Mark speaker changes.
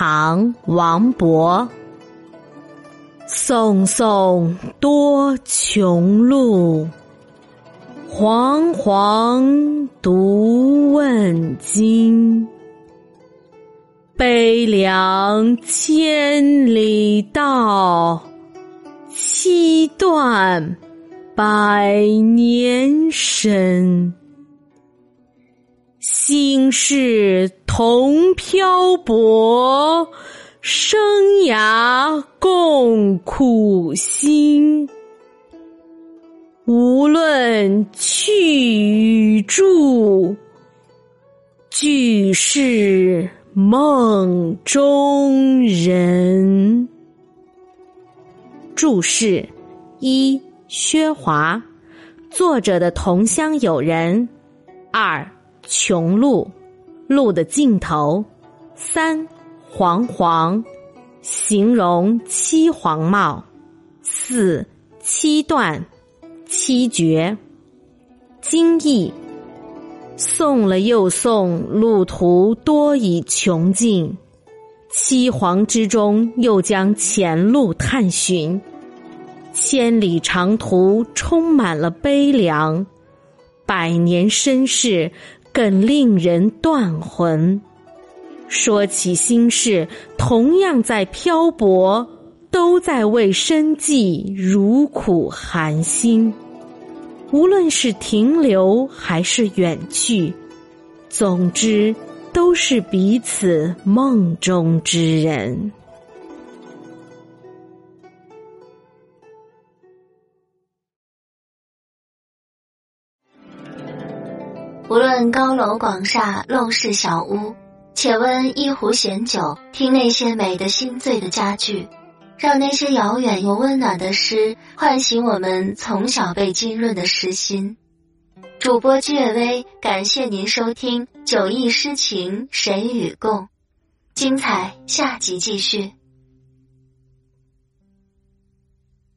Speaker 1: 唐·王勃。宋宋多穷路，惶惶独问津。悲凉千里道，七断百年身。今世同漂泊，生涯共苦辛。无论去与住，俱是梦中人。注释：一、薛华，作者的同乡友人。二。穷路，路的尽头。三，黄黄，形容七黄貌。四，七断，七绝。今译，送了又送，路途多已穷尽，七黄之中又将前路探寻，千里长途充满了悲凉，百年身世。更令人断魂。说起心事，同样在漂泊，都在为生计如苦寒心。无论是停留还是远去，总之都是彼此梦中之人。
Speaker 2: 无论高楼广厦、陋室小屋，且温一壶闲酒，听那些美的心醉的佳句，让那些遥远又温暖的诗唤醒我们从小被浸润的诗心。主播居月微，感谢您收听《酒意诗情谁与共》，精彩下集继续。